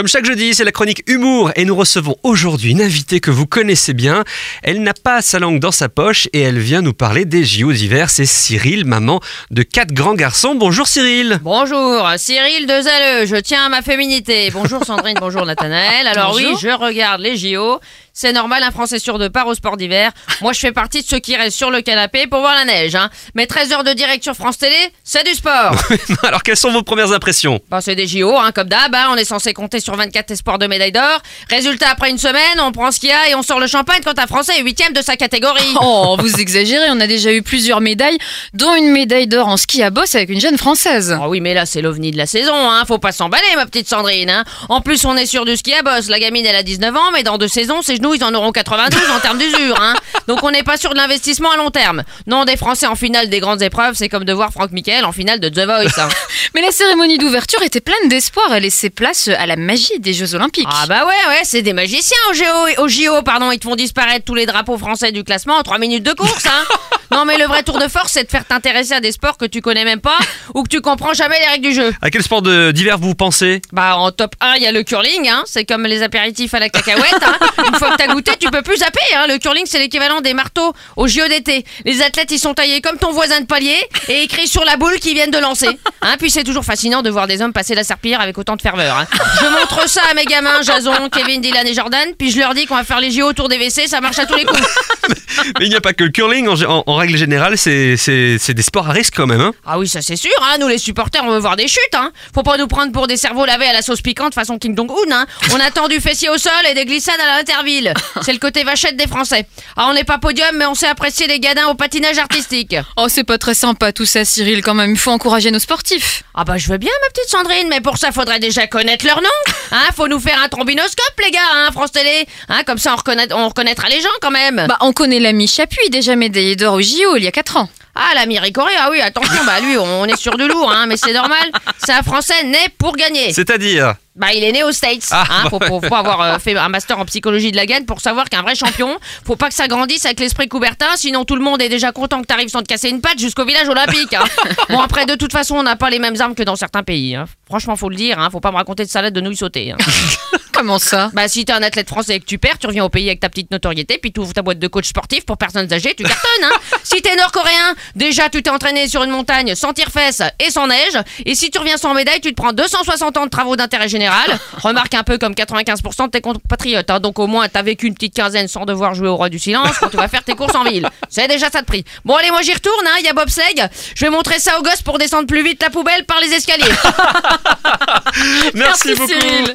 Comme chaque jeudi, c'est la chronique humour et nous recevons aujourd'hui une invitée que vous connaissez bien. Elle n'a pas sa langue dans sa poche et elle vient nous parler des JO d'hiver. C'est Cyril, maman de quatre grands garçons. Bonjour Cyril. Bonjour, Cyril de Zaleux, je tiens à ma féminité. Bonjour Sandrine, bonjour Nathanaël. Alors oui, je regarde les JO. C'est normal, un Français sur deux part au sport d'hiver. Moi, je fais partie de ceux qui restent sur le canapé pour voir la neige. Hein. Mais 13 heures de direct sur France Télé, c'est du sport. Alors quelles sont vos premières impressions? Bah, c'est des JO, hein, comme d'hab. hein. On est censé compter sur 24 espoirs de médaille d'or. Résultat, après une semaine, on prend ce qu'il y a et on sort le champagne quand un Français est huitième de sa catégorie. Oh, vous exagérez, on a déjà eu plusieurs médailles, dont une médaille d'or en ski à bosse avec une jeune française. Oh oui, mais là, c'est l'ovni de la saison, hein. Faut pas s'emballer, ma petite Sandrine, hein. En plus, on est sur du ski à bosse. La gamine, elle a 19 ans, mais dans deux saisons, ses genoux, ils en auront 92 en termes d'usure, hein. Donc, on n'est pas sûr de l'investissement à long terme. Non, des Français en finale des grandes épreuves, c'est comme de voir Franck Michael en finale de The Voice, hein. Mais la cérémonie d'ouverture était pleine d'espoir, elle laissait place à la magie des Jeux Olympiques. Ah bah ouais, ouais, c'est des magiciens au JO, au JO, pardon. Ils te font disparaître tous les drapeaux français du classement en 3 minutes de course, hein. Non, mais le vrai tour de force, c'est de faire t'intéresser à des sports que tu connais même pas ou que tu comprends jamais les règles du jeu. À quel sport d'hiver vous pensez? Bah en top 1, il y a le curling, hein. c'est comme les apéritifs à la cacahuète. Hein. Une fois que t'as goûté, tu peux plus zapper. Hein. Le curling, c'est l'équivalent des marteaux au JO d'été. Les athlètes, ils sont taillés comme ton voisin de palier et écrits sur la boule qu'ils viennent de lancer. Hein. Puis c'est toujours fascinant de voir des hommes passer la serpillière avec autant de ferveur. Hein. Je montre ça à mes gamins, Jason, Kevin, Dylan et Jordan, puis je leur dis qu'on va faire les JO autour des WC, ça marche à tous les coups. Mais il n'y a pas que le curling, en, en- en règle générale, c'est des sports à risque quand même. Hein Ah oui, ça c'est sûr, hein. nous les supporters, on veut voir des chutes. Hein. Faut pas nous prendre pour des cerveaux lavés à la sauce piquante façon King Jong-un. On attend du fessier au sol et des glissades à l'interville. C'est le côté vachette des Français. Ah, on n'est pas podium, mais on sait apprécier les gadins au patinage artistique. Oh, c'est pas très sympa tout ça, Cyril, quand même. Il faut encourager nos sportifs. Ah bah je veux bien, ma petite Sandrine, mais pour ça, faudrait déjà connaître leur nom. Hein, faut nous faire un trombinoscope, les gars, hein, France Télé. Hein, comme ça, on, reconnaît- on reconnaîtra les gens quand même. Bah, on connaît l'ami Chapuis, déjà médaillé d'or au JO il y a 4 ans. Ah, l'ami Ricoré, ah oui, attention, bah lui, on est sur du lourd, hein, mais c'est normal. C'est un Français né pour gagner. C'est-à-dire Bah, il est né aux States. Ah, hein, faut, faut- faut avoir euh, fait un master en psychologie de la gagne pour savoir qu'un vrai champion, faut pas que ça grandisse avec l'esprit Coubertin, sinon tout le monde est déjà content que t'arrives sans te casser une patte jusqu'au village olympique. hein. Bon, après, de toute façon, on n'a pas les mêmes armes que dans certains pays. hein. Franchement, faut le dire, hein, faut pas me raconter de salade de nouilles sautées. Comment ça? Bah, si t'es un athlète français et que tu perds, tu reviens au pays avec ta petite notoriété, puis tu ouvres ta boîte de coach sportif pour personnes âgées, tu cartonnes, hein. Si t'es nord-coréen, déjà tu t'es entraîné sur une montagne sans tire-fesse et sans neige, et si tu reviens sans médaille, tu te prends 260 ans de travaux d'intérêt général. Remarque un peu comme 95% de tes compatriotes, hein. donc au moins t'as vécu une petite quinzaine sans devoir jouer au roi du silence quand tu vas faire tes courses en ville. C'est déjà ça de prix. Bon, allez, moi j'y retourne, hein. Il y a Bob Sleg. Je vais montrer ça aux gosses pour descendre plus vite la poubelle par les escaliers. Merci, beaucoup. Cyril.